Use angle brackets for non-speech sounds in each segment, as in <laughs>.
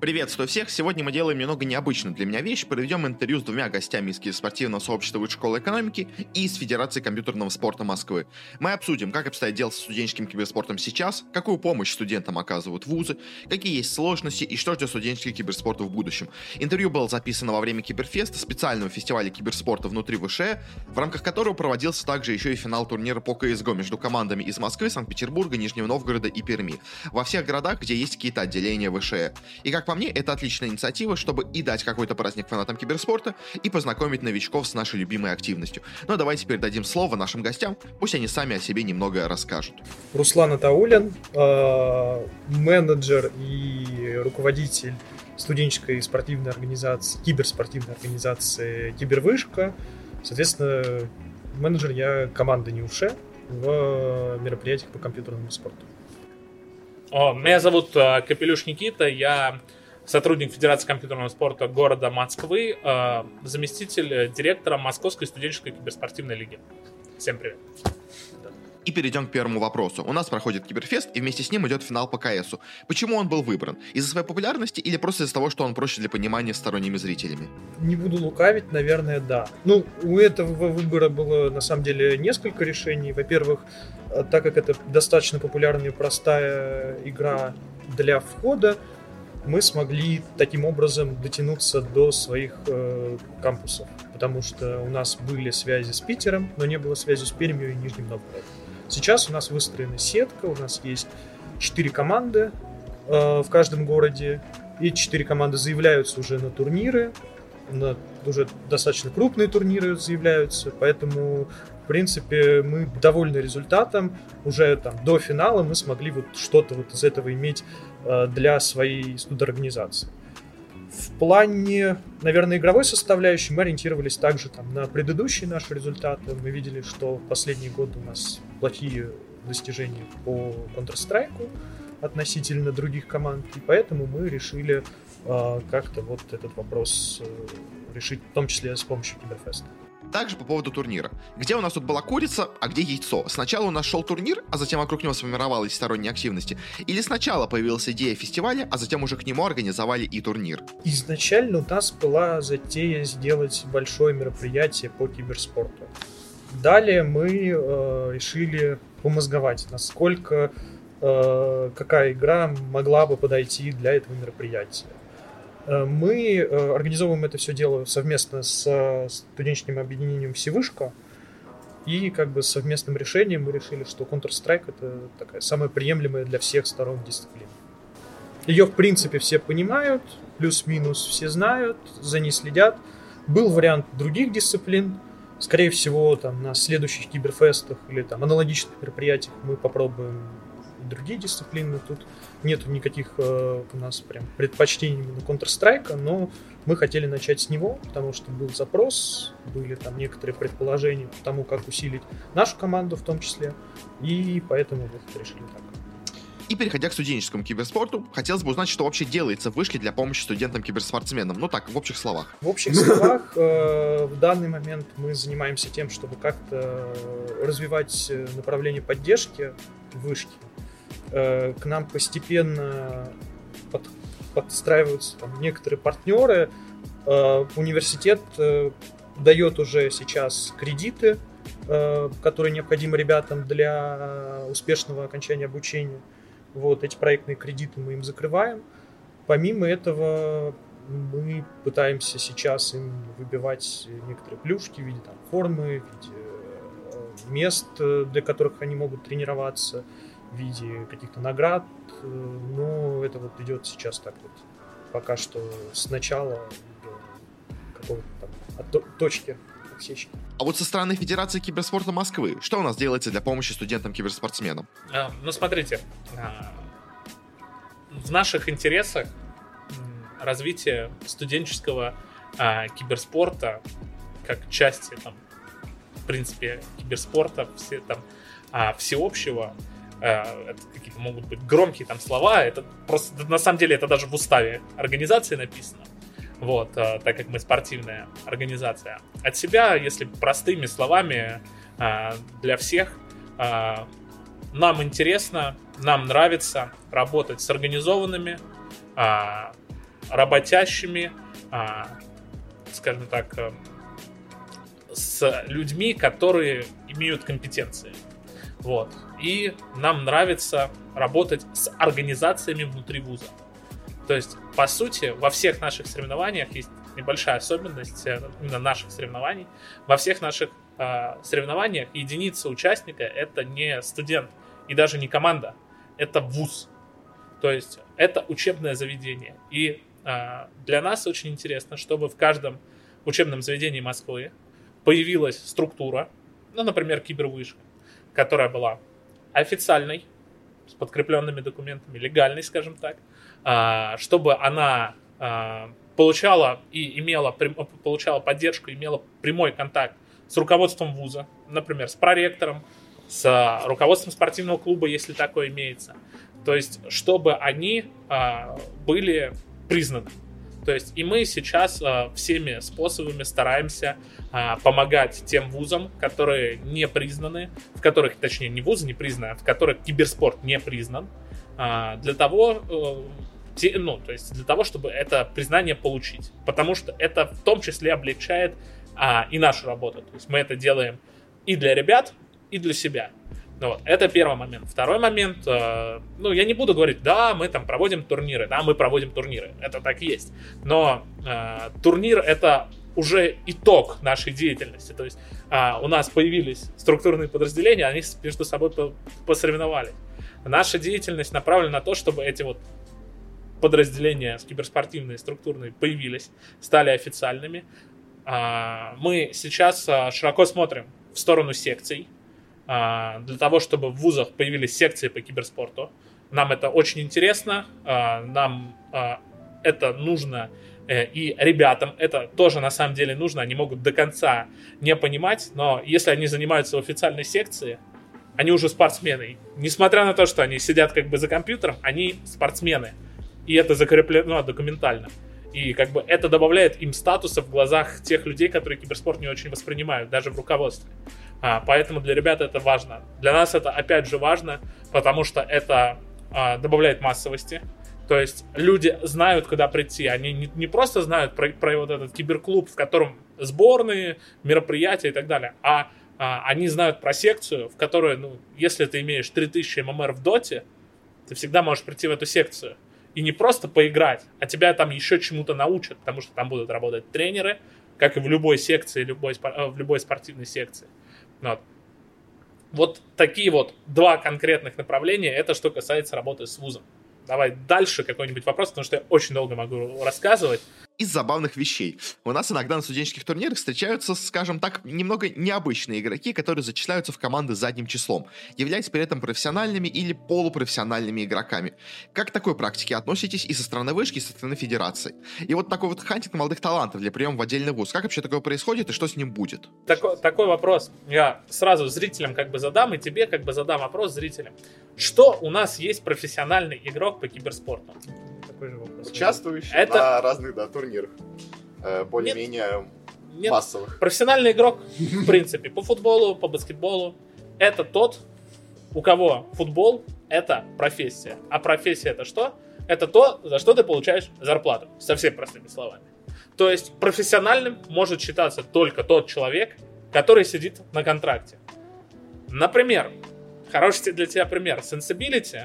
Приветствую всех! Сегодня мы делаем немного необычную для меня вещь. Проведем интервью с двумя гостями из спортивного сообщества Высшей школы экономики и из Федерации компьютерного спорта Москвы. Мы обсудим, как обстоят дела с студенческим киберспортом сейчас, какую помощь студентам оказывают вузы, какие есть сложности и что ждет студенческий киберспорт в будущем. Интервью было записано во время Киберфеста, специального фестиваля киберспорта внутри ВШЭ, в рамках которого проводился также еще и финал турнира по CSGO между командами из Москвы, Санкт-Петербурга, Нижнего Новгорода и Перми. Во всех городах, где есть какие-то отделения ВШЭ. И как по мне, это отличная инициатива, чтобы и дать какой-то праздник фанатам киберспорта, и познакомить новичков с нашей любимой активностью. Но давайте теперь дадим слово нашим гостям, пусть они сами о себе немного расскажут. Руслан Атаулин, э, менеджер и руководитель студенческой спортивной организации, киберспортивной организации Кибервышка. Соответственно, менеджер я команды НИУШЕ в мероприятиях по компьютерному спорту. О, меня зовут э, Капелюш Никита, я сотрудник Федерации компьютерного спорта города Москвы, э, заместитель директора Московской студенческой киберспортивной лиги. Всем привет. И перейдем к первому вопросу. У нас проходит Киберфест, и вместе с ним идет финал по КСу. Почему он был выбран? Из-за своей популярности или просто из-за того, что он проще для понимания сторонними зрителями? Не буду лукавить, наверное, да. Ну, у этого выбора было на самом деле несколько решений. Во-первых, э, так как это достаточно популярная и простая игра для входа, мы смогли таким образом дотянуться до своих э, кампусов, потому что у нас были связи с Питером, но не было связи с Пермью и Нижним Новгородом. Сейчас у нас выстроена сетка, у нас есть четыре команды э, в каждом городе, и четыре команды заявляются уже на турниры, на уже достаточно крупные турниры заявляются, поэтому, в принципе, мы довольны результатом. Уже там до финала мы смогли вот что-то вот из этого иметь для своей студорганизации. В плане, наверное, игровой составляющей мы ориентировались также там, на предыдущие наши результаты. Мы видели, что в последние годы у нас плохие достижения по Counter-Strike относительно других команд, и поэтому мы решили э, как-то вот этот вопрос э, решить, в том числе с помощью Киберфеста. Также по поводу турнира. Где у нас тут была курица, а где яйцо? Сначала у нас шел турнир, а затем вокруг него сформировалась сторонние активности? Или сначала появилась идея фестиваля, а затем уже к нему организовали и турнир? Изначально у нас была затея сделать большое мероприятие по киберспорту. Далее мы э, решили помозговать, насколько э, какая игра могла бы подойти для этого мероприятия. Э, мы э, организовываем это все дело совместно с студенческим объединением Всевышка. И как бы совместным решением мы решили, что Counter-Strike это такая самая приемлемая для всех сторон дисциплина. Ее, в принципе, все понимают, плюс-минус все знают, за ней следят. Был вариант других дисциплин. Скорее всего, там, на следующих киберфестах или там аналогичных мероприятиях мы попробуем другие дисциплины. Тут нет никаких э, у нас прям предпочтений на Counter-Strike, но мы хотели начать с него, потому что был запрос, были там некоторые предположения по тому, как усилить нашу команду в том числе, и поэтому вот решили так. И переходя к студенческому киберспорту, хотелось бы узнать, что вообще делается в вышке для помощи студентам-киберспортсменам. Ну так, в общих словах. В общих словах, э, в данный момент мы занимаемся тем, чтобы как-то развивать э, направление поддержки вышки. Э, к нам постепенно под, подстраиваются там, некоторые партнеры. Э, университет э, дает уже сейчас кредиты, которые необходимы ребятам для успешного окончания обучения. Вот эти проектные кредиты мы им закрываем. Помимо этого, мы пытаемся сейчас им выбивать некоторые плюшки в виде там, формы, в виде мест, для которых они могут тренироваться, в виде каких-то наград, э, но это вот идет сейчас так вот, пока что с начала до какого-то там точки отсечки. А вот со стороны Федерации киберспорта Москвы, что у нас делается для помощи студентам-киберспортсменам? А, ну, смотрите, а, в наших интересах развитие студенческого а, киберспорта как части, там, в принципе, киберспорта, все, там, а, всеобщего, это какие-то могут быть громкие там слова, это просто, на самом деле, это даже в уставе организации написано, вот, э, так как мы спортивная организация. От себя, если простыми словами, э, для всех, нам интересно, нам нравится работать с организованными, работящими, скажем так, э, с людьми, которые имеют компетенции. Вот. И нам нравится работать с организациями внутри вуза. То есть, по сути, во всех наших соревнованиях есть небольшая особенность э, именно наших соревнований. Во всех наших э, соревнованиях единица участника это не студент и даже не команда, это вуз. То есть это учебное заведение. И э, для нас очень интересно, чтобы в каждом учебном заведении Москвы появилась структура, ну, например, кибервышка, которая была официальной, с подкрепленными документами, легальной, скажем так, а, чтобы она а, получала и имела, получала поддержку, имела прямой контакт с руководством вуза, например, с проректором, с руководством спортивного клуба, если такое имеется. То есть, чтобы они а, были признаны. То есть и мы сейчас э, всеми способами стараемся э, помогать тем вузам, которые не признаны, в которых, точнее, не вузы не признаны, а в которых киберспорт не признан, э, для того, э, те, ну, то есть для того, чтобы это признание получить. Потому что это в том числе облегчает э, и нашу работу. То есть мы это делаем и для ребят, и для себя. Вот, это первый момент. Второй момент, э, ну, я не буду говорить, да, мы там проводим турниры, да, мы проводим турниры, это так и есть. Но э, турнир это уже итог нашей деятельности. То есть э, у нас появились структурные подразделения, они между собой посоревновались. Наша деятельность направлена на то, чтобы эти вот подразделения киберспортивные, структурные появились, стали официальными. Э, мы сейчас э, широко смотрим в сторону секций, для того, чтобы в вузах появились секции по киберспорту. Нам это очень интересно, а, нам а, это нужно э, и ребятам это тоже на самом деле нужно, они могут до конца не понимать, но если они занимаются в официальной секции, они уже спортсмены. Несмотря на то, что они сидят как бы за компьютером, они спортсмены. И это закреплено документально. И как бы это добавляет им статуса в глазах тех людей, которые киберспорт не очень воспринимают, даже в руководстве. А, поэтому для ребят это важно. Для нас это опять же важно, потому что это а, добавляет массовости. То есть люди знают, куда прийти. Они не, не просто знают про, про вот этот киберклуб, в котором сборные, мероприятия и так далее, а, а они знают про секцию, в которой, ну, если ты имеешь 3000 ММР в доте, ты всегда можешь прийти в эту секцию. И не просто поиграть, а тебя там еще чему-то научат, потому что там будут работать тренеры, как и в любой секции, любой, э, в любой спортивной секции. Вот. вот такие вот два конкретных направления, это что касается работы с вузом. Давай дальше какой-нибудь вопрос, потому что я очень долго могу рассказывать из забавных вещей. У нас иногда на студенческих турнирах встречаются, скажем так, немного необычные игроки, которые зачисляются в команды задним числом, являясь при этом профессиональными или полупрофессиональными игроками. Как к такой практике относитесь и со стороны вышки, и со стороны федерации? И вот такой вот хантинг молодых талантов для приема в отдельный вуз. Как вообще такое происходит и что с ним будет? Такой, такой вопрос я сразу зрителям как бы задам, и тебе как бы задам вопрос зрителям. Что у нас есть профессиональный игрок по киберспорту? такой же вопрос. Участвующий это... на разных да, турнирах. Э, более-менее Нет. массовых. Профессиональный игрок, в принципе, по футболу, по баскетболу. Это тот, у кого футбол — это профессия. А профессия — это что? Это то, за что ты получаешь зарплату. Совсем простыми словами. То есть профессиональным может считаться только тот человек, который сидит на контракте. Например, хороший для тебя пример. Sensibility,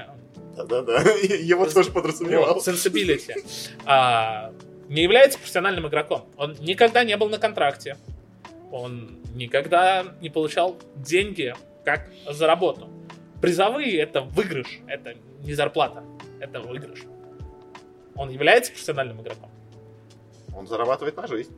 да-да-да, <laughs> его тоже подразумевал. Sensibility. <laughs> А, не является профессиональным игроком. Он никогда не был на контракте. Он никогда не получал деньги как за работу. Призовые это выигрыш, это не зарплата, это выигрыш. Он является профессиональным игроком. Он зарабатывает на жизнь.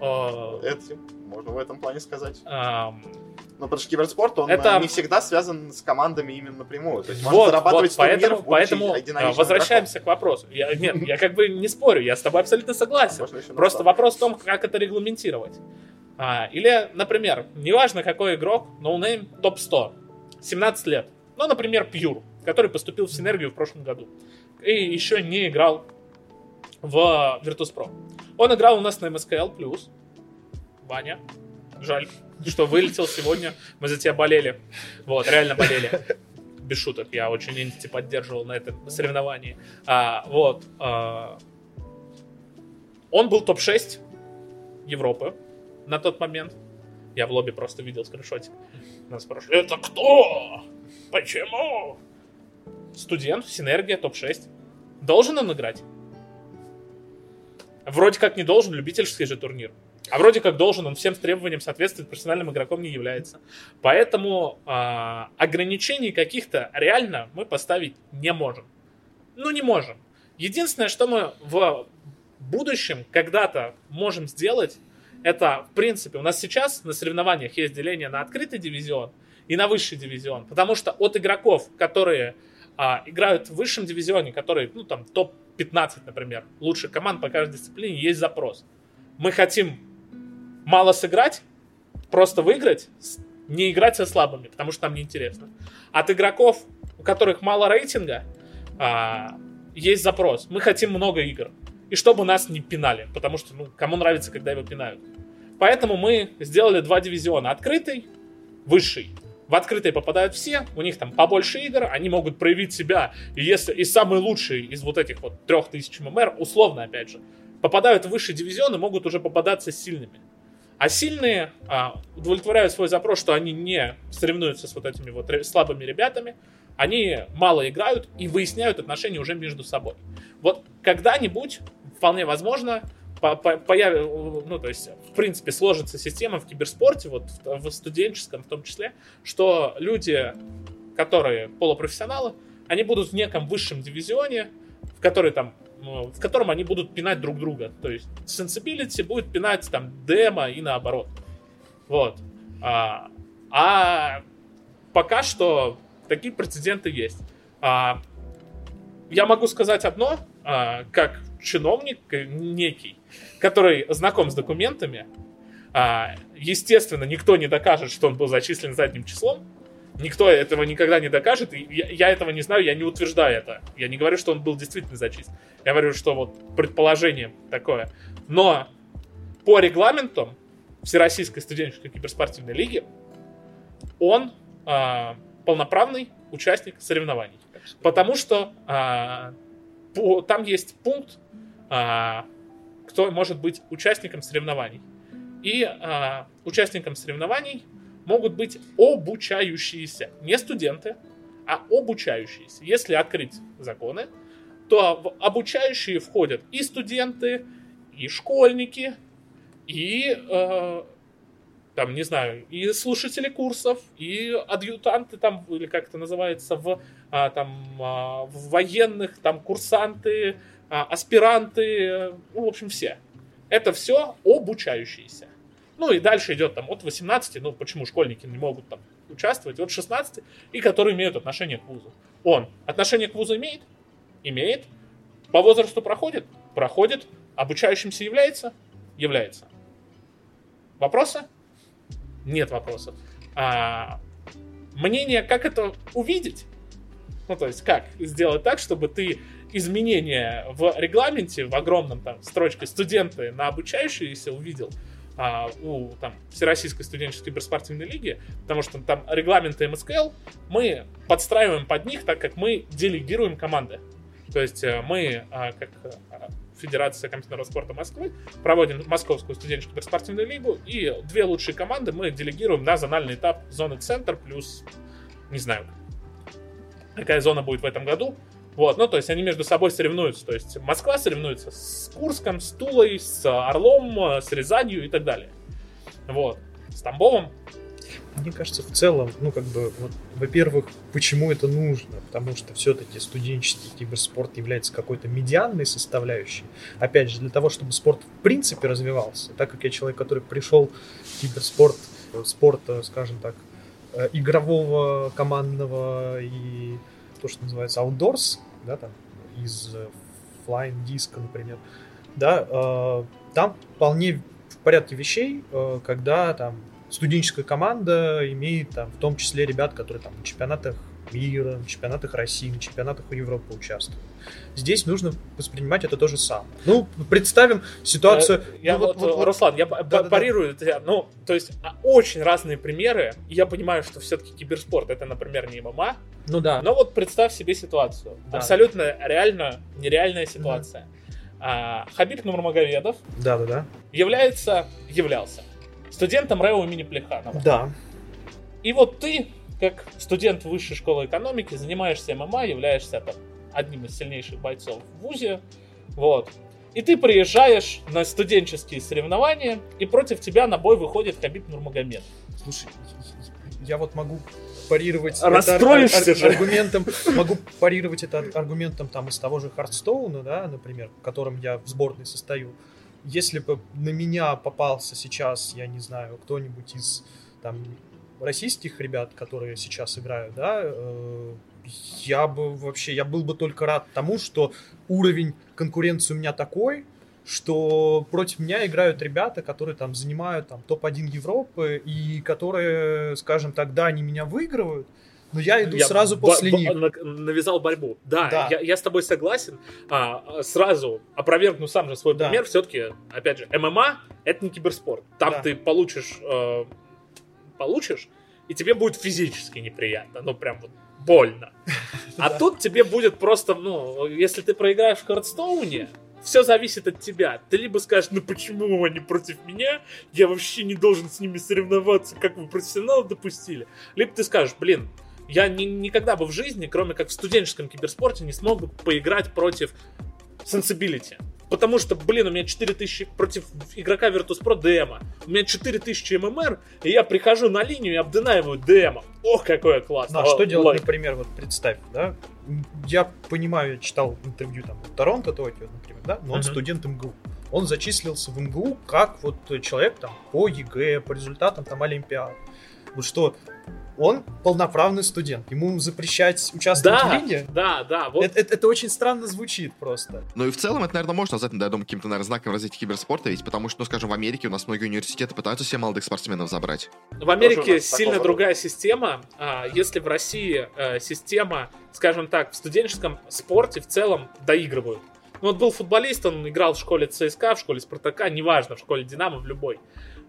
Uh, Этим, можно в этом плане сказать. Ну, потому что киберспорт, он это... не всегда связан с командами именно напрямую. То есть вот, зарабатывать вот, поэтому, поэтому возвращаемся игроком. к вопросу. Я, нет, я как бы не спорю, я с тобой абсолютно согласен. Просто вопрос в том, как это регламентировать. А, или, например, неважно какой игрок, no-name, но топ-100, 17 лет. Ну, например, Pure, который поступил в Синергию в прошлом году. И еще не играл в Virtus.pro. Он играл у нас на MSKL+. Ваня, жаль что вылетел сегодня. Мы за тебя болели. Вот, реально болели. Без шуток, я очень Entity поддерживал на этом соревновании. А, вот. А, Он был топ-6 Европы на тот момент. Я в лобби просто видел скриншотик. Нас спрашивали, это кто? Почему? Студент, Синергия, топ-6. Должен он играть? Вроде как не должен, любительский же турнир. А вроде как должен, он всем требованиям соответствует, профессиональным игроком не является. Поэтому э, ограничений каких-то реально мы поставить не можем. Ну, не можем. Единственное, что мы в будущем когда-то можем сделать, это, в принципе, у нас сейчас на соревнованиях есть деление на открытый дивизион и на высший дивизион. Потому что от игроков, которые а, играют в высшем дивизионе, которые, ну, там, топ-15, например, лучших команд по каждой дисциплине, есть запрос. Мы хотим мало сыграть, просто выиграть, не играть со слабыми, потому что нам неинтересно. От игроков, у которых мало рейтинга, а, есть запрос. Мы хотим много игр. И чтобы нас не пинали, потому что, ну, кому нравится, когда его пинают. Поэтому мы сделали два дивизиона. Открытый, высший. В открытый попадают все, у них там побольше игр, они могут проявить себя. И если и самые лучшие из вот этих вот трех тысяч ММР, условно опять же, попадают в высший дивизион и могут уже попадаться сильными. А сильные а, удовлетворяют свой запрос, что они не соревнуются с вот этими вот слабыми ребятами, они мало играют и выясняют отношения уже между собой. Вот когда-нибудь, вполне возможно, по, по, появ... ну, то есть, в принципе, сложится система в киберспорте, вот в, в студенческом в том числе, что люди, которые полупрофессионалы, они будут в неком высшем дивизионе, в который там ну, в котором они будут пинать друг друга. То есть Sensibility будет пинать там демо и наоборот. Вот. А, а пока что такие прецеденты есть. А, я могу сказать одно, а, как чиновник некий, который знаком с документами. А, естественно, никто не докажет, что он был зачислен задним числом. Никто этого никогда не докажет. И я, я этого не знаю, я не утверждаю это. Я не говорю, что он был действительно зачислен. Я говорю, что вот предположение такое. Но по регламентам Всероссийской студенческой киберспортивной лиги он а, полноправный участник соревнований. Потому что а, по, там есть пункт, кто может быть участником соревнований. И а, участником соревнований могут быть обучающиеся, не студенты, а обучающиеся. Если открыть законы, то в обучающие входят и студенты, и школьники, и э, там, не знаю, и слушатели курсов, и адъютанты там, или как это называется, в, а, там, а, в военных, там, курсанты, а, аспиранты, ну, в общем, все. Это все обучающиеся. Ну и дальше идет там от 18, ну почему школьники не могут там участвовать, от 16, и которые имеют отношение к вузу. Он отношение к вузу имеет? Имеет. По возрасту проходит? Проходит. Обучающимся является? Является. Вопросы? Нет вопросов. А, мнение, как это увидеть? Ну, то есть, как сделать так, чтобы ты изменения в регламенте, в огромном там строчке студенты на обучающиеся увидел, а, у там, Всероссийской студенческой киберспортивной лиги, потому что там регламенты МСКЛ мы подстраиваем под них, так как мы делегируем команды. То есть э, мы, а, как а, Федерация компьютерного спорта Москвы, проводим Московскую студенческую киберспортивную лигу, и две лучшие команды мы делегируем на зональный этап зоны центр плюс, не знаю, какая зона будет в этом году, вот, ну, то есть они между собой соревнуются. То есть Москва соревнуется с Курском, с Тулой, с Орлом, с Рязанью и так далее. Вот. С Тамбовом. Мне кажется, в целом, ну, как бы, вот, во-первых, почему это нужно? Потому что все-таки студенческий киберспорт является какой-то медианной составляющей. Опять же, для того, чтобы спорт в принципе развивался. Так как я человек, который пришел в киберспорт, спорт, скажем так, э, игрового, командного и то, что называется outdoors, да, там, из э, Flying Disc, например, да, э, там вполне в порядке вещей, э, когда там студенческая команда имеет там в том числе ребят, которые там на чемпионатах мира, на чемпионатах России, на чемпионатах Европы участвуют. Здесь нужно воспринимать это то же самое. Ну, представим ситуацию... Э, я, ну, вот, вот, вот, Руслан, я да, парирую да, да. Ну, то есть а, очень разные примеры. Я понимаю, что все-таки киберспорт это, например, не ММА. Ну да. Но вот представь себе ситуацию. Да. Абсолютно реально нереальная ситуация. Mm-hmm. а, Хабиб Нурмагомедов Да-да-да. является, являлся студентом РЭО имени Плеханова. Да. И вот ты, как студент высшей школы экономики, занимаешься ММА, являешься там, одним из сильнейших бойцов в ВУЗе, вот. И ты приезжаешь на студенческие соревнования, и против тебя на бой выходит Хабиб Нурмагомедов. Слушай, я вот могу парировать Расстроишься это ар- же. аргументом, могу парировать это ар- аргументом там из того же Хардстоуна, да, например, в котором я в сборной состою. Если бы на меня попался сейчас, я не знаю, кто-нибудь из там российских ребят, которые сейчас играют, да, э, я бы вообще, я был бы только рад тому, что уровень конкуренции у меня такой, что против меня играют ребята, которые там занимают там топ-1 Европы и которые, скажем так, да, они меня выигрывают, но я иду Я сразу после них. на- навязал борьбу. Да, Да. Я, я с тобой согласен. А, а, сразу опровергну сам же свой Да. пример. Все-таки, опять же, ММА это не киберспорт. Там Да. ты получишь, э, получишь, и тебе будет физически неприятно. Ну, прям вот больно. <laughs> А тут тебе будет просто, ну, если ты проиграешь в Хардстоуне, все зависит от тебя. Ты либо скажешь, ну почему они против меня? Я вообще не должен с ними соревноваться, как вы профессионалы допустили. Либо ты скажешь, блин, я ни- никогда бы в жизни, кроме как в студенческом киберспорте, не смог бы поиграть против Sensibility. Потому что, блин, у меня 4000 против игрока Virtus.pro DM а. У меня 4000 MMR, и я прихожу на линию и отdenyиваю DM а. Ох, какое классно. Ну, а что делать, like. например, вот представь, да, я понимаю, я читал интервью там Toronto Tokyo, например, да, но он Мгм. студент МГУ. Он зачислился в МГУ как вот человек там по ЕГЭ, по результатам там Олимпиад. Вот что он полноправный студент, ему запрещать участвовать в Да, лиге? да, да. Вот Это, это- это очень странно звучит просто. Ну и в целом это, наверное, можно назвать, да, я думаю, каким-то, наверное, знаком развития киберспорта, ведь потому что, ну, скажем, в Америке у нас многие университеты пытаются себе молодых спортсменов забрать. В Америке сильно другая система. А, Если в России э, система, скажем так, в студенческом спорте в целом доигрывают. Ну, вот был футболист, он играл в школе ЦСКА, в школе Спартака, неважно, в школе Динамо, в любой.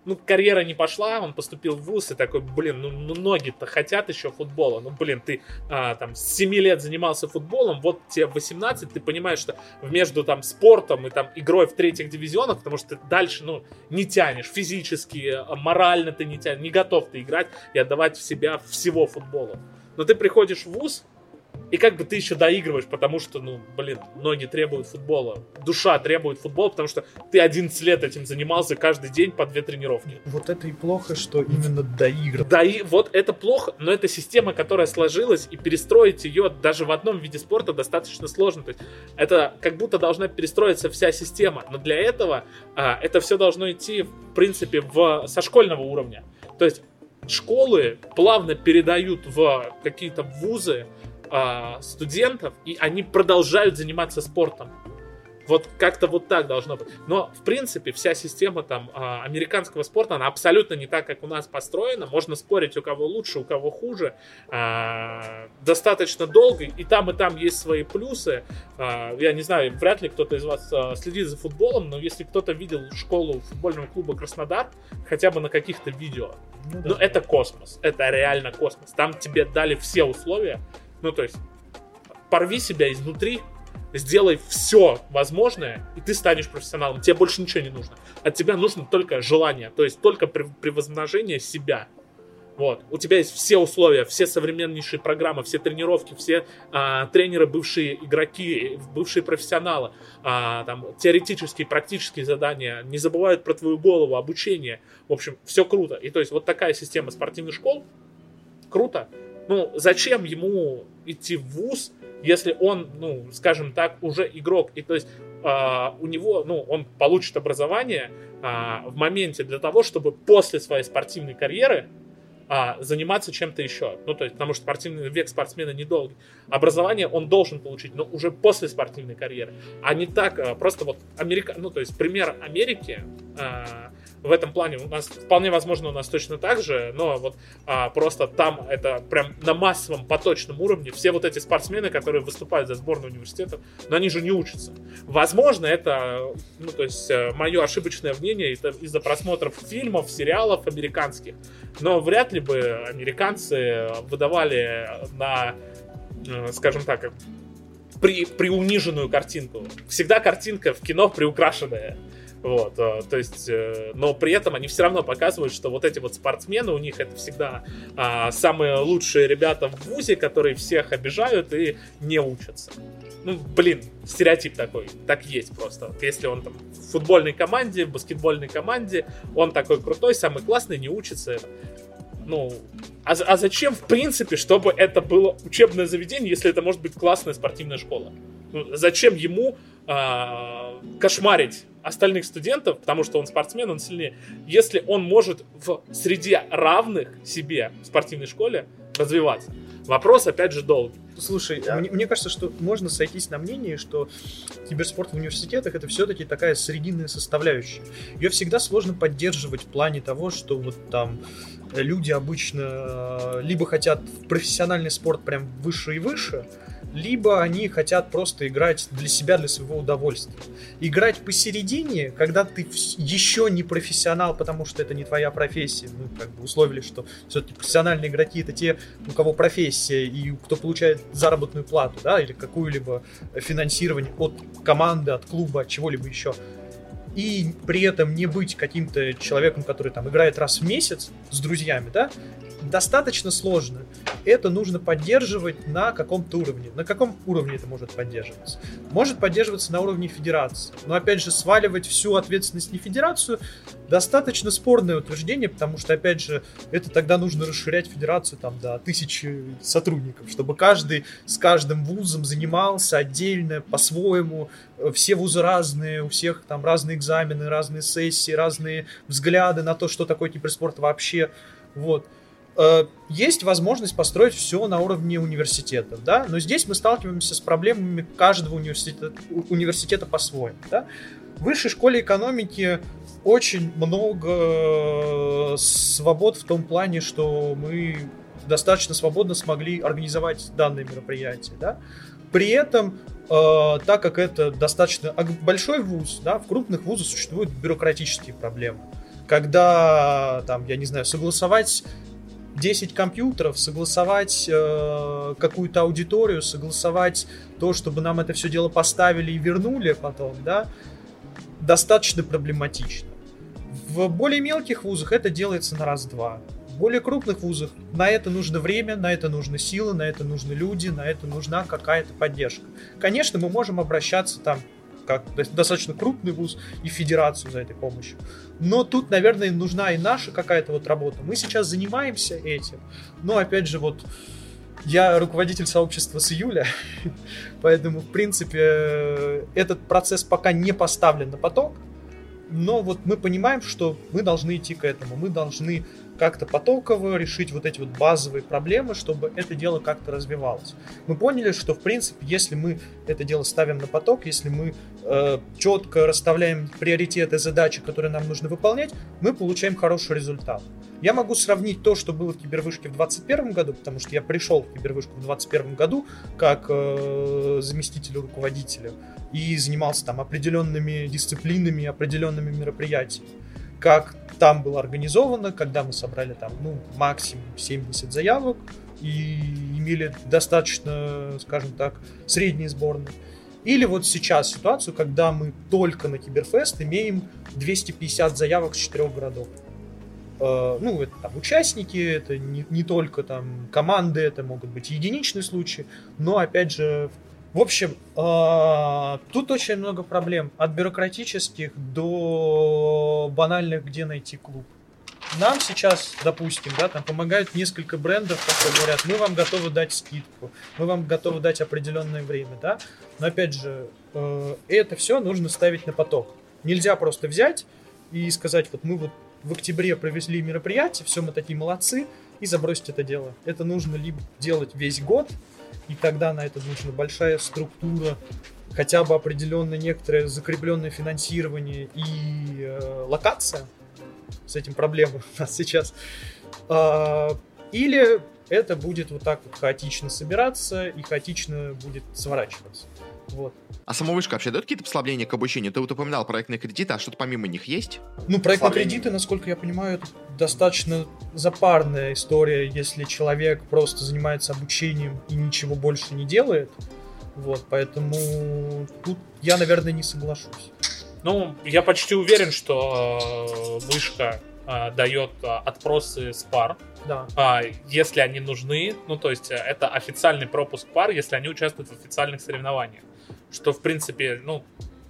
Ну, карьера не пошла, он поступил в ВУЗ и такой, блин, ну, ну ноги-то хотят еще футбола. Ну, блин, ты а, там с 7 лет занимался футболом, вот тебе 18, ты понимаешь, что между там спортом и там игрой в третьих дивизионах, потому что ты дальше, ну, не тянешь физически, а, морально ты не тянешь, не готов ты играть и отдавать в себя всего футбола. Но ты приходишь в ВУЗ, и как бы ты еще доигрываешь, потому что, ну, блин, ноги требуют футбола, душа требует футбола, потому что ты 11 лет этим занимался каждый день по две тренировки. Вот это и плохо, что именно доигрывать. Да и вот это плохо, но это система, которая сложилась, и перестроить ее даже в одном виде спорта достаточно сложно. То есть это как будто должна перестроиться вся система, но для этого а, это все должно идти, в принципе, в, со школьного уровня. То есть школы плавно передают в какие-то вузы а, студентов, и они продолжают заниматься спортом. Вот как-то вот так должно быть. Но, в принципе, вся система там а, американского спорта, она абсолютно не так, как у нас построена. Можно спорить, у кого лучше, у кого хуже. А, достаточно долго. И там, и там есть свои плюсы. Я не знаю, вряд ли кто-то из вас следит за футболом, но если кто-то видел школу футбольного клуба Краснодар, хотя бы на каких-то видео, Ну, ну, это космос. Это реально космос. Там тебе дали все условия. Ну, то есть, порви себя изнутри, сделай все возможное, и ты станешь профессионалом. Тебе больше ничего не нужно. От тебя нужно только желание, то есть только прев- превозмножение себя. Вот. У тебя есть все условия, все современнейшие программы, все тренировки, все а, тренеры, бывшие игроки, бывшие профессионалы, а, там, теоретические, практические задания, не забывают про твою голову, обучение. В общем, все круто. И то есть вот такая система спортивных школ, круто. Ну, зачем ему идти в ВУЗ, если он, ну, скажем так, уже игрок, и то есть а, у него, ну, он получит образование а, в моменте для того, чтобы после своей спортивной карьеры а, заниматься чем-то еще. Ну, то есть, потому что спортивный век спортсмена недолгий. Образование он должен получить, но уже после спортивной карьеры. А не так, а, просто вот Америка, ну, то есть, пример Америки а, в этом плане у нас вполне возможно у нас точно так же, но вот а, просто там это прям на массовом поточном уровне все вот эти спортсмены, которые выступают за сборную университетов, но они же не учатся. Возможно, это, ну, то есть, мое ошибочное мнение из-за просмотров фильмов, сериалов американских, но вряд ли бы американцы выдавали на, э, скажем так, при, приуниженную картинку. Всегда картинка в кино приукрашенная. Вот, э, то есть, э, но при этом они все равно показывают, что вот эти вот спортсмены, у них это всегда а, самые лучшие ребята в ВУЗе, которые всех обижают и не учатся. Ну, блин, стереотип такой, так есть просто. Вот если он там в футбольной команде, в баскетбольной команде, он такой крутой, самый классный, не учится. Ну, а, а зачем, в принципе, чтобы это было учебное заведение, если это может быть классная спортивная школа? Ну, зачем ему а, кошмарить остальных студентов, потому что он спортсмен, он сильнее, если он может в среде равных себе в спортивной школе развиваться. Вопрос, опять же, долгий. Слушай, да. мне, мне кажется, что можно сойтись на мнении, что киберспорт в университетах это все-таки такая срединная составляющая. Ее всегда сложно поддерживать в плане того, что вот там люди обычно э, либо хотят в профессиональный спорт прям выше и выше, либо они хотят просто играть для себя, для своего удовольствия. Играть посередине, когда ты еще не профессионал, потому что это не твоя профессия, ну, как бы условили, что все-таки профессиональные игроки это те, у кого профессия и кто получает заработную плату, да, или какую-либо финансирование от команды, от клуба, от чего-либо еще и при этом не быть каким-то человеком, который там играет раз в месяц с друзьями, да, достаточно сложно. Это нужно поддерживать на каком-то уровне. На каком уровне это может поддерживаться? Может поддерживаться на уровне федерации. Но опять же, сваливать всю ответственность на федерацию достаточно спорное утверждение, потому что, опять же, это тогда нужно расширять федерацию там до тысячи сотрудников, чтобы каждый с каждым вузом занимался отдельно, по-своему. Все вузы разные, у всех там разные экзамены, разные сессии, разные взгляды на то, что такое киберспорт вообще. Вот. Э, есть возможность построить все на уровне университета, да, но здесь мы сталкиваемся с проблемами каждого университета, университета по-своему, да. В высшей школе экономики очень много свобод в том плане, что мы достаточно свободно смогли организовать данное мероприятие, да. При этом, э, так как это достаточно большой вуз, да, в крупных вузах существуют бюрократические проблемы. Когда, там, я не знаю, согласовать 10 компьютеров, согласовать э, какую-то аудиторию, согласовать то, чтобы нам это все дело поставили и вернули потом, да, достаточно проблематично. В более мелких вузах это делается на раз-два. В более крупных вузах на это нужно время, на это нужны силы, на это нужны люди, на это нужна какая-то поддержка. Конечно, мы можем обращаться там как достаточно крупный вуз и федерацию за этой помощью. Но тут, наверное, нужна и наша какая-то вот работа. Мы сейчас занимаемся этим, но опять же вот я руководитель сообщества с июля, <laughs> поэтому, в принципе, этот процесс пока не поставлен на поток, но вот мы понимаем, что мы должны идти к этому, мы должны как-то потоково решить вот эти вот базовые проблемы, чтобы это дело как-то развивалось. Мы поняли, что в принципе, если мы это дело ставим на поток, если мы э, четко расставляем приоритеты, задачи, которые нам нужно выполнять, мы получаем хороший результат. Я могу сравнить то, что было в Кибервышке в 2021 году, потому что я пришел в Кибервышку в 2021 году как э, заместитель руководителя и занимался там определенными дисциплинами, определенными мероприятиями как там было организовано, когда мы собрали там, ну, максимум 70 заявок и имели достаточно, скажем так, средние сборные. Или вот сейчас ситуацию, когда мы только на Киберфест имеем 250 заявок с четырех городов. Э, ну, это там участники, это не, не только там команды, это могут быть единичные случаи, но опять же в общем, а, тут очень много проблем. От бюрократических до банальных, где найти клуб. Нам сейчас, допустим, да, там помогают несколько брендов, которые говорят, мы вам готовы дать скидку, мы вам готовы дать определенное время, да. Но опять же, э, это все нужно ставить на поток. Нельзя просто взять и сказать, вот мы вот в октябре провели мероприятие, все, мы такие молодцы, и забросить это дело. Это нужно либо делать весь год, и тогда на это нужна большая структура, хотя бы определенное некоторое закрепленное финансирование и э, локация. С этим проблемы <laughs> у нас сейчас. А, или это будет вот так вот хаотично собираться и хаотично будет сворачиваться. Вот. А сама вышка вообще дает какие-то послабления к обучению? Ты вот упоминал проектные кредиты, а что-то помимо них есть? Ну, проектные кредиты, насколько я понимаю, это достаточно запарная история, если человек просто занимается обучением и ничего больше не делает. Вот, поэтому тут я, наверное, не соглашусь. Ну, я почти уверен, что э, вышка э, дает э, отпросы с пар, Да. а, если они нужны. Ну, то есть э, это официальный пропуск пар, если они участвуют в официальных соревнованиях. Что, в принципе, ну,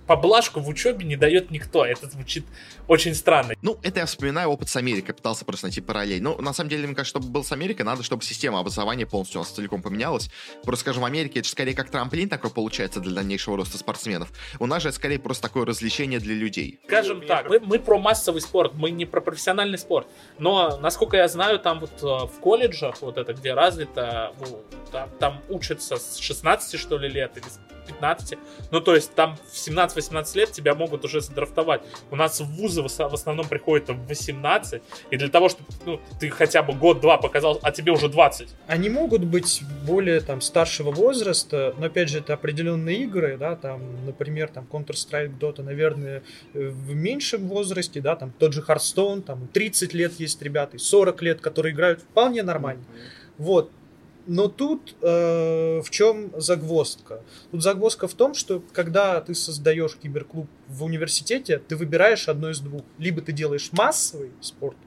поблажку в учебе не дает никто. Это звучит очень странно. Ну, это я вспоминаю опыт с Америкой, пытался просто найти параллель. Ну, на самом деле, мне кажется, чтобы был с Америкой, надо, чтобы система образования полностью у нас целиком поменялась. Просто, скажем, в Америке это же скорее как трамплин такой получается для дальнейшего роста спортсменов. У нас же это скорее просто такое развлечение для людей. Скажем так, мы, мы про массовый спорт, мы не про профессиональный спорт. Но, насколько я знаю, там вот э, в колледжах, вот это где развито, там, там учатся с 16, что ли, лет или с 15. Ну, то есть там в 17-18 лет тебя могут уже задрафтовать. У нас в вузы в ос- в основном приходят в 18, и для того, чтобы ну, ты хотя бы год-два показал, а тебе уже 20. Они могут быть более там старшего возраста, но опять же это определенные игры, да, там, например, там Counter-Strike, Dota, наверное, в меньшем возрасте, да, там тот же Hearthstone, там 30 лет есть ребята, и 40 лет, которые играют вполне нормально. Вот. Но тут э, в чем загвоздка? Тут загвоздка в том, что когда ты создаешь киберклуб в университете, ты выбираешь одно из двух. Либо ты делаешь массовый спорт,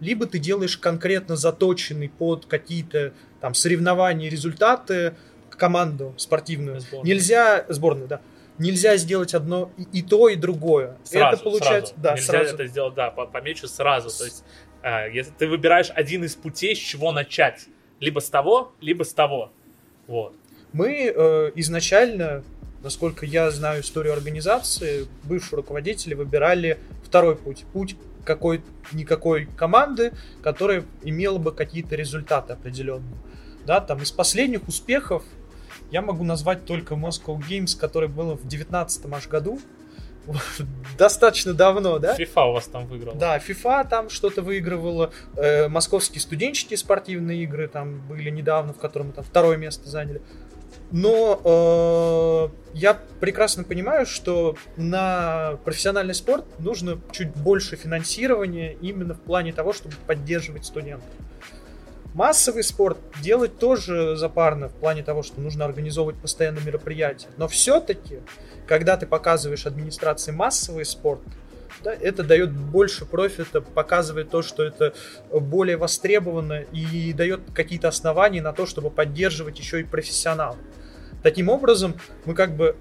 либо ты делаешь конкретно заточенный под какие-то там соревнования, результаты, команду спортивную. Сборную. Нельзя, сборную, да. Нельзя сделать одно и, и то, и другое. Сразу, это получается, сразу. да, Нельзя сразу. это сделать, да, по- помечу сразу. То есть, э, если ты выбираешь один из путей, с чего начать. Либо с того, либо с того. Вот. Мы э, изначально, насколько я знаю историю организации, бывшие руководители выбирали второй путь. Путь какой-никакой команды, которая имела бы какие-то результаты определенные. Да, там из последних успехов я могу назвать только Moscow Games, который был в 19 аж году. <laughs> Достаточно давно, да? FIFA у вас там выиграл. Да, FIFA там что-то выигрывала, э, московские студенческие спортивные игры там были недавно, в котором мы там второе место заняли. Но э, я прекрасно понимаю, что на профессиональный спорт нужно чуть больше финансирования именно в плане того, чтобы поддерживать студентов. Массовый спорт делать тоже запарно в плане того, что нужно организовывать постоянно мероприятия. Но все-таки, когда ты показываешь администрации массовый спорт, да, это дает больше профита, показывает то, что это более востребовано и дает какие-то основания на то, чтобы поддерживать еще и профессионалов. Таким образом, мы как бы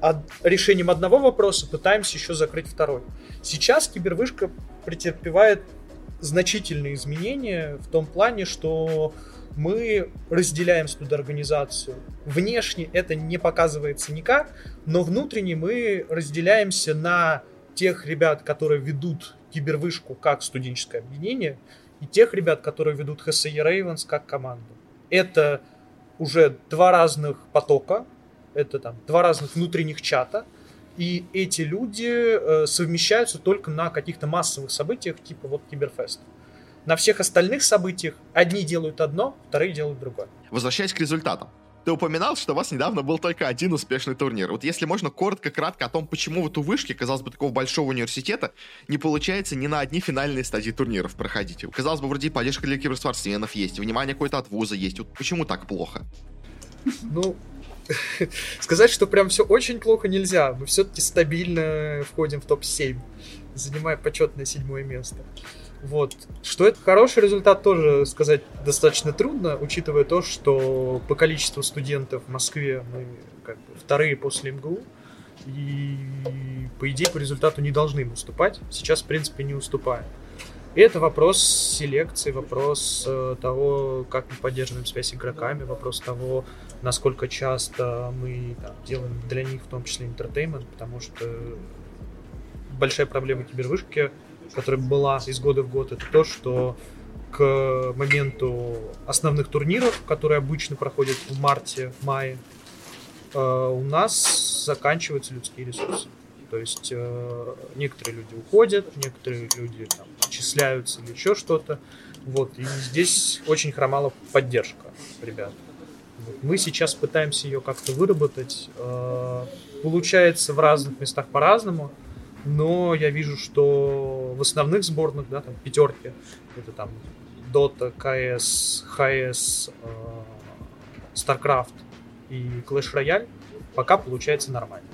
от- решением одного вопроса пытаемся еще закрыть второй. Сейчас кибервышка претерпевает значительные изменения в том плане, что мы разделяем студорганизацию. Внешне это не показывается никак, но внутренне мы разделяемся на тех ребят, которые ведут кибервышку как студенческое объединение, и тех ребят, которые ведут HSE Ravens как команду. Это уже два разных потока, это там два разных внутренних чата, и эти люди э, совмещаются только на каких-то массовых событиях, типа вот Киберфест. На всех остальных событиях одни делают одно, вторые делают другое. Возвращаясь к результатам. Ты упоминал, что у вас недавно был только один успешный турнир. Вот если можно коротко, кратко о том, почему вот у вышки, казалось бы, такого большого университета, не получается ни на одни финальные стадии турниров проходить. Казалось бы, вроде поддержка для киберспортсменов есть, внимание какое-то от вуза есть. Вот почему так плохо? Ну, <laughs> сказать, что прям все очень плохо нельзя. Мы все-таки стабильно входим в топ-7, занимая почетное седьмое место. Вот. Что это хороший результат, тоже сказать достаточно трудно, учитывая то, что по количеству студентов в Москве мы как бы вторые после МГУ. И по идее по результату не должны им уступать. Сейчас, в принципе, не уступаем. И это вопрос селекции, вопрос э, того, как мы поддерживаем связь с игроками, вопрос того, насколько часто мы там, делаем для них в том числе интертеймент, потому что большая проблема кибервышки, которая была из года в год, это то, что к моменту основных турниров, которые обычно проходят в марте, мае, э, у нас заканчиваются людские ресурсы. То есть э, некоторые люди уходят, некоторые люди там, отчисляются или еще что-то. Вот. И здесь очень хромала поддержка ребят. Мы сейчас пытаемся ее как-то выработать. Э, получается в разных местах по-разному, но я вижу, что в основных сборных, да, там пятерки, это там Dota, CS, HS, э, StarCraft и Clash Royale, пока получается нормально.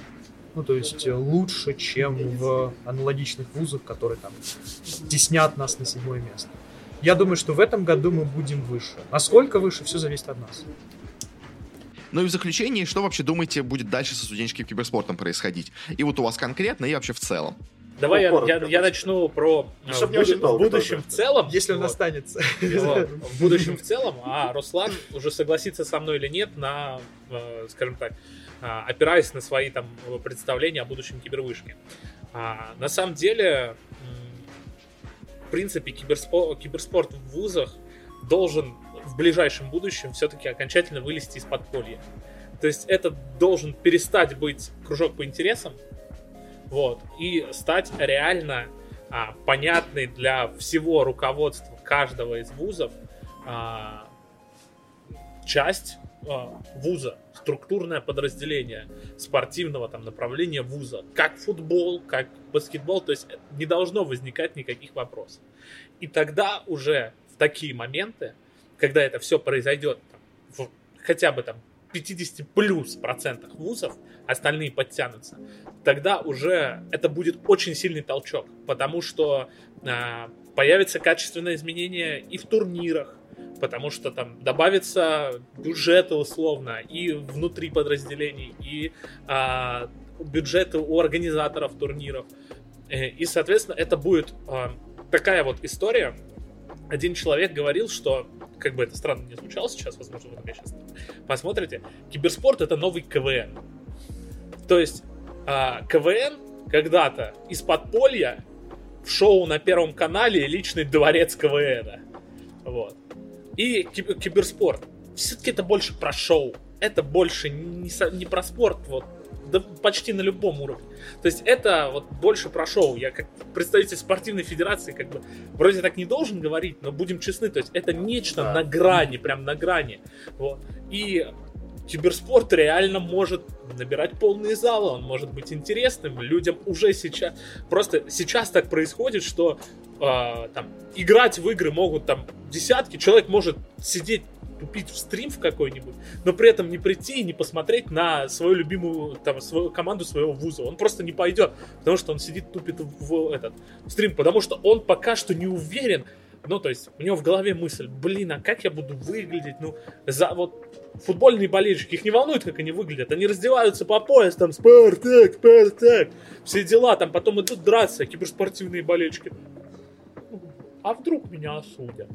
Ну, то есть лучше, чем в аналогичных вузах, которые там теснят нас на седьмое место. Я думаю, что в этом году мы будем выше. Насколько выше, все зависит от нас. Ну и в заключении, что вообще думаете будет дальше со студенческим киберспортом происходить? И вот у вас конкретно, и вообще в целом. Давай ну, я, я, я начну про ну, в, буд... в будущем в целом. Если он вот. останется. Вот. В будущем в целом, а Руслан уже согласится со мной или нет на, э, скажем так, а, опираясь на свои там представления о будущем кибервышке. А, на самом деле, в принципе, киберспорт, киберспорт в вузах должен в ближайшем будущем все-таки окончательно вылезти из подполья. То есть это должен перестать быть кружок по интересам, вот, и стать реально а, понятной для всего руководства каждого из вузов а, часть а, вуза, структурное подразделение спортивного там направления вуза, как футбол, как баскетбол, то есть не должно возникать никаких вопросов. И тогда уже в такие моменты, когда это все произойдет в хотя бы там 50 плюс процентах вузов, остальные подтянутся, тогда уже это будет очень сильный толчок, потому что э, появится качественное изменение и в турнирах, потому что там добавится бюджеты условно и внутри подразделений, и э, бюджеты у организаторов турниров. Э, и, соответственно, это будет э, такая вот история. Один человек говорил, что как бы это странно не звучало сейчас, возможно, вы сейчас посмотрите, киберспорт это новый КВН. То есть а, КВН когда-то из подполья в шоу на Первом канале «Личный дворец КВН». Вот. И киберспорт. Все-таки это больше про шоу. Это больше не, не про спорт, вот, да почти на любом уровне. То есть это вот больше про шоу. Я как представитель спортивной федерации как бы вроде так не должен говорить, но будем честны, то есть это нечто да. на грани, прям на грани. Вот. И киберспорт реально может набирать полные залы, он может быть интересным людям уже сейчас. Просто сейчас так происходит, что э, там играть в игры могут там десятки, человек может сидеть тупить в стрим в какой-нибудь, но при этом не прийти и не посмотреть на свою любимую там свою команду своего вуза. Он просто не пойдет, потому что он сидит тупит в этот в стрим, потому что он пока что не уверен. Ну, то есть, у него в голове мысль, блин, а как я буду выглядеть? Ну, за вот футбольные болельщики, их не волнует, как они выглядят. Они раздеваются по пояс, там, Спартак, Спартак, все дела, там потом идут драться, киберспортивные болельщики. А вдруг меня осудят?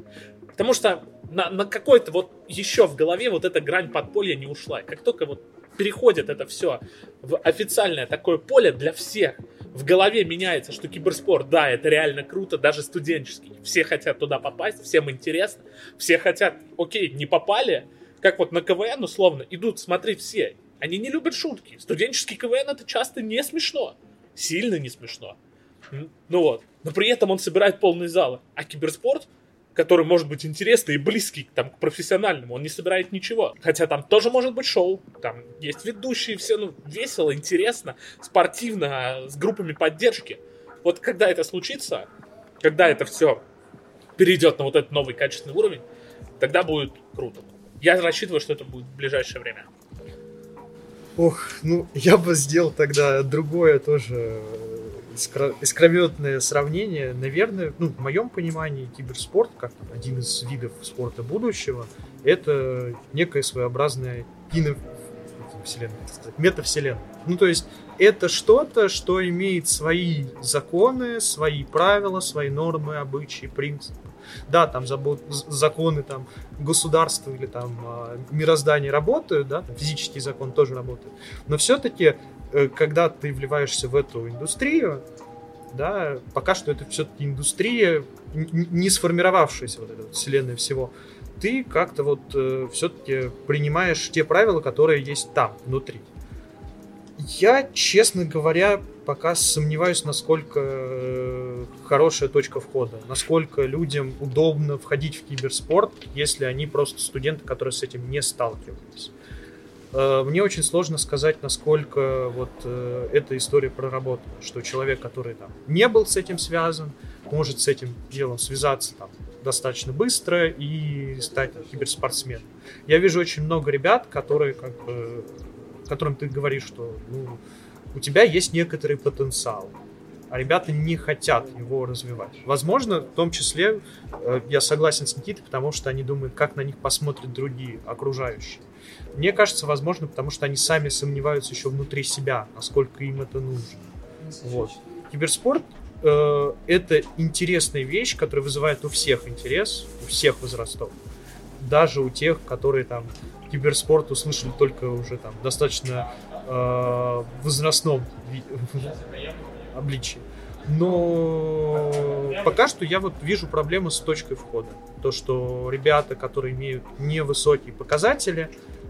Потому что на, на какой-то вот еще в голове вот эта грань подполья не ушла. Как только вот переходит это все в официальное такое поле для всех, в голове меняется, что киберспорт, да, это реально круто, даже студенческий. Все хотят туда попасть, всем интересно, все хотят, окей, не попали, как вот на КВН условно, идут смотреть все. Они не любят шутки. Студенческий КВН это часто не смешно. Сильно не смешно. Ну вот. Но при этом он собирает полные залы. А киберспорт, который может быть интересный и близкий там, к профессиональному, он не собирает ничего. Хотя там тоже может быть шоу. Там есть ведущие, все ну, весело, интересно, спортивно, с группами поддержки. Вот когда это случится, когда это все перейдет на вот этот новый качественный уровень, тогда будет круто. Я рассчитываю, что это будет в ближайшее время. Ох, ну я бы сделал тогда другое тоже искрометное сравнение. Наверное, ну, в моем понимании, киберспорт, как один из видов спорта будущего, это некая своеобразная кино вселенная, метавселенная. Ну, то есть, это что-то, что имеет свои законы, свои правила, свои нормы, обычаи, принципы. Да, там забот, законы там государства или там а, мироздания работают, да, физический закон тоже работает. Но все-таки, когда ты вливаешься в эту индустрию, да, пока что это все-таки индустрия, не сформировавшаяся вот эта вот вселенная всего, ты как-то вот э, все-таки принимаешь те правила, которые есть там, внутри. Я, честно говоря, пока сомневаюсь, насколько э, хорошая точка входа, насколько людям удобно входить в киберспорт, если они просто студенты, которые с этим не сталкивались. Э, мне очень сложно сказать, насколько вот э, эта история проработана, что человек, который там не был с этим связан, может с этим делом связаться там достаточно быстро и стать там, киберспортсменом. Я вижу очень много ребят, которые как бы котором ты говоришь, что ну, у тебя есть некоторый потенциал, а ребята не хотят его развивать. Возможно, в том числе, э, я согласен с Никитой, потому что они думают, как на них посмотрят другие, окружающие. Мне кажется, возможно, потому что они сами сомневаются еще внутри себя, насколько им это нужно. Вот. Киберспорт э, это интересная вещь, которая вызывает у всех интерес, у всех возрастов. Даже у тех, которые там киберспорт услышали только уже там достаточно э, возрастном <laughs> обличии. Но пока что я вот вижу проблему с точкой входа. То, что ребята, которые имеют невысокие показатели,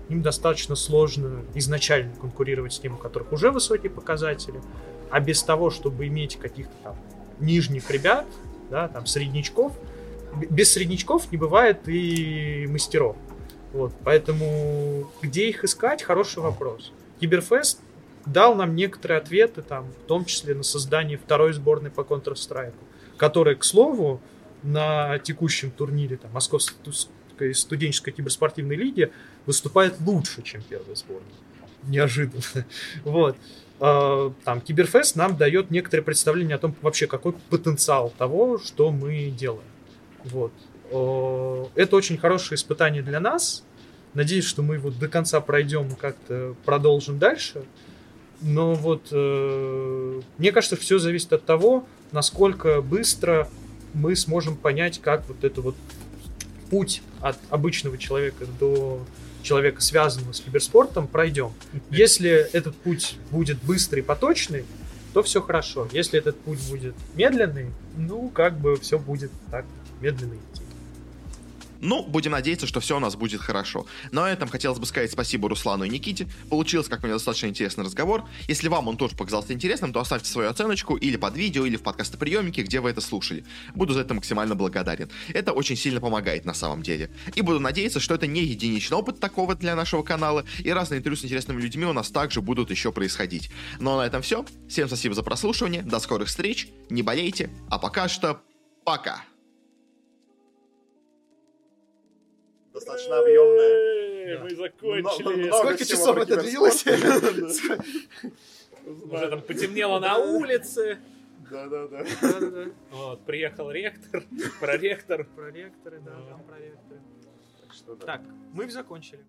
им достаточно сложно изначально конкурировать с тем, у которых уже высокие показатели. А без того, чтобы иметь каких-то там нижних ребят, да, там среднячков, без среднячков не бывает и мастеров. Вот, поэтому где их искать, хороший вопрос. Киберфест дал нам некоторые ответы, там, в том числе на создание второй сборной по Counter-Strike, которая, к слову, на текущем турнире там, Московской студенческой киберспортивной лиги выступает лучше, чем первая сборная. Неожиданно. <laughs> Вот. А, там, Киберфест нам дает некоторое представление о том, вообще, какой потенциал того, что мы делаем. Вот. Это очень хорошее испытание для нас. Надеюсь, что мы его до конца пройдем и как-то продолжим дальше. Но вот э, мне кажется, все зависит от того, насколько быстро мы сможем понять, как вот это вот путь от обычного человека до человека, связанного с киберспортом, пройдем. Если этот путь будет быстрый, поточный, то все хорошо. Если этот путь будет медленный, ну, как бы все будет так медленно идти. Ну, будем надеяться, что все у нас будет хорошо. На этом хотелось бы сказать спасибо Руслану и Никите. Получился, как мне, достаточно интересный разговор. Если вам он тоже показался интересным, то оставьте свою оценочку или под видео, или в подкастоприемнике, где вы это слушали. Буду за это максимально благодарен. Это очень сильно помогает на самом деле. И буду надеяться, что это не единичный опыт такого для нашего канала, и разные интервью с интересными людьми у нас также будут еще происходить. Ну а на этом все. Всем спасибо за прослушивание, до скорых встреч, не болейте, а пока что пока! Достаточно объемная. Мы закончили. Сколько часов это длилось? Уже там потемнело на улице. Да-да-да. Вот, приехал ректор, проректор. Проректоры, да, там проректоры. Так что да. Так, мы закончили.